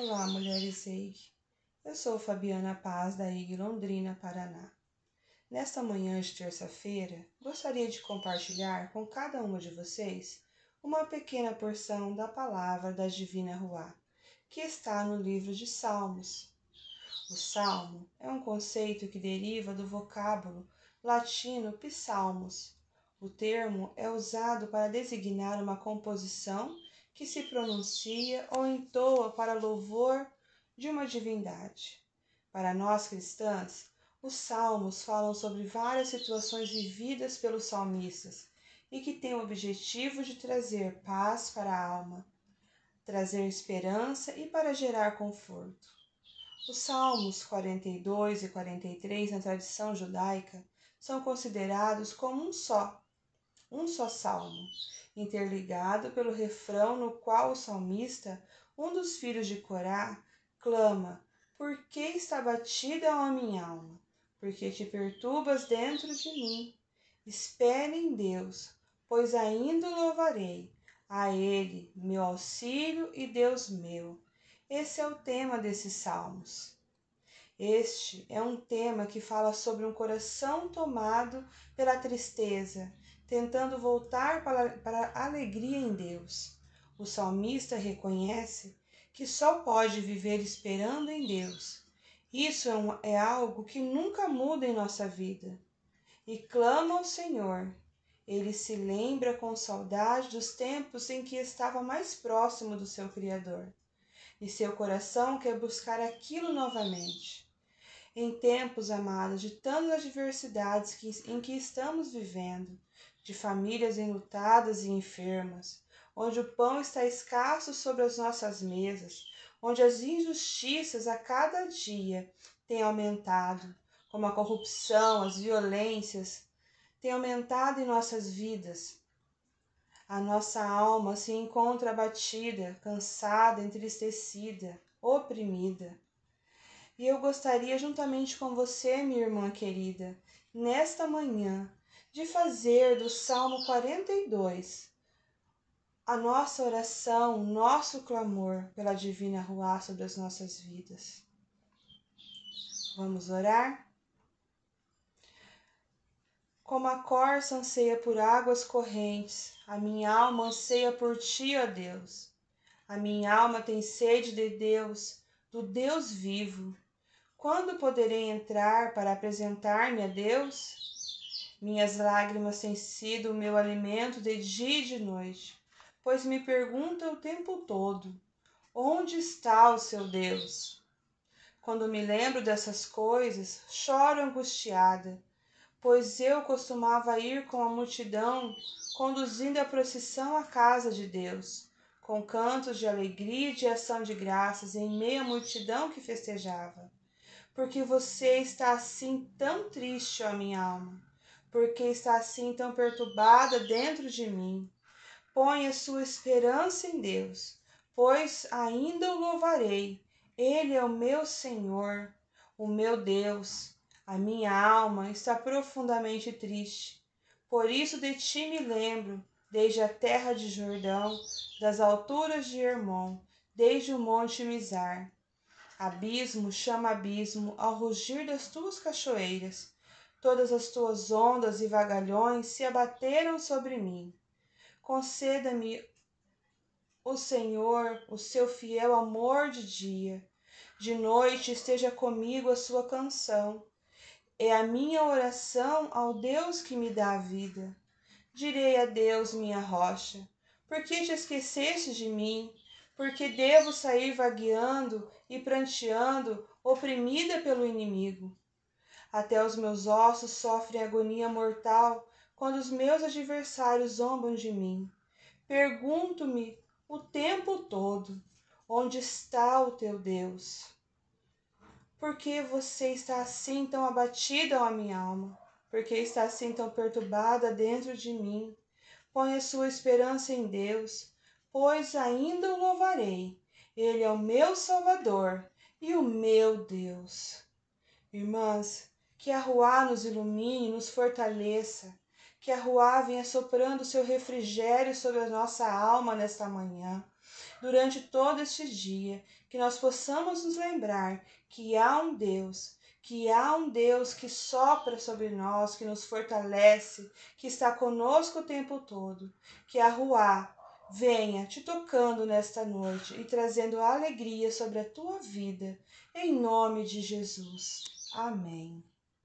Olá, mulheres EIG. Eu sou Fabiana Paz, da EIG Londrina, Paraná. Nesta manhã de terça-feira, gostaria de compartilhar com cada uma de vocês uma pequena porção da palavra da Divina Ruá, que está no livro de Salmos. O salmo é um conceito que deriva do vocábulo latino psalmos. O termo é usado para designar uma composição que se pronuncia ou entoa para louvor de uma divindade. Para nós cristãs, os salmos falam sobre várias situações vividas pelos salmistas e que têm o objetivo de trazer paz para a alma, trazer esperança e para gerar conforto. Os Salmos 42 e 43 na tradição judaica são considerados como um só, um só salmo, interligado pelo refrão no qual o salmista, um dos filhos de Corá, clama: Por que está batida a minha alma? Porque te perturbas dentro de mim. Espere em Deus, pois ainda louvarei a Ele, meu auxílio e Deus meu. Esse é o tema desses salmos. Este é um tema que fala sobre um coração tomado pela tristeza, tentando voltar para, a alegria em Deus. O salmista reconhece que só pode viver esperando em Deus. Isso é, um, é algo que nunca muda em nossa vida. E clama ao Senhor. Ele se lembra com saudade dos tempos em que estava mais próximo do seu Criador. E seu coração quer buscar aquilo novamente. Em tempos, amados, de tantas adversidades que, em que estamos vivendo, de famílias enlutadas e enfermas, onde o pão está escasso sobre as nossas mesas, onde as injustiças a cada dia têm aumentado, como a corrupção, as violências, têm aumentado em nossas vidas. A nossa alma se encontra abatida, cansada, entristecida, oprimida. E eu gostaria, juntamente com você, minha irmã querida, nesta manhã, de fazer do Salmo 42 a nossa oração, nosso clamor pela divina rua sobre as nossas vidas. Vamos orar? Como a corça anseia por águas correntes, a minha alma anseia por ti, ó Deus. A minha alma tem sede de Deus, do Deus vivo. Quando poderei entrar para apresentar-me a Deus? Minhas lágrimas têm sido o meu alimento de dia e de noite, pois me pergunta o tempo todo: onde está o seu Deus? Quando me lembro dessas coisas, choro angustiada, pois eu costumava ir com a multidão, conduzindo a procissão à casa de Deus, com cantos de alegria e de ação de graças em meio à multidão que festejava. Porque você está assim tão triste, ó minha alma porque está assim tão perturbada dentro de mim. Põe a sua esperança em Deus, pois ainda o louvarei. Ele é o meu Senhor, o meu Deus. A minha alma está profundamente triste. Por isso de ti me lembro, desde a terra de Jordão, das alturas de Hermon, desde o monte Mizar. Abismo chama abismo ao rugir das tuas cachoeiras todas as tuas ondas e vagalhões se abateram sobre mim. Conceda-me, o Senhor, o seu fiel amor de dia. De noite esteja comigo a sua canção. É a minha oração ao Deus que me dá a vida. Direi a Deus, minha rocha, por que te esqueceste de mim? Porque devo sair vagueando e pranteando, oprimida pelo inimigo. Até os meus ossos sofrem agonia mortal quando os meus adversários zombam de mim. Pergunto-me o tempo todo: onde está o teu Deus? Por que você está assim tão abatida, ó minha alma? Por que está assim tão perturbada dentro de mim? Põe a sua esperança em Deus, pois ainda o louvarei. Ele é o meu Salvador e o meu Deus. Irmãs, que a rua nos ilumine, nos fortaleça, que que a Ruá venha soprando seu refrigério sobre a nossa alma nesta manhã, durante todo este dia, que nós possamos nos lembrar que há um Deus, que há um Deus que sopra sobre nós, que nos fortalece, que está conosco o tempo todo, que a Ruá venha te tocando nesta noite e trazendo alegria sobre a tua vida, em nome de Jesus. Amém.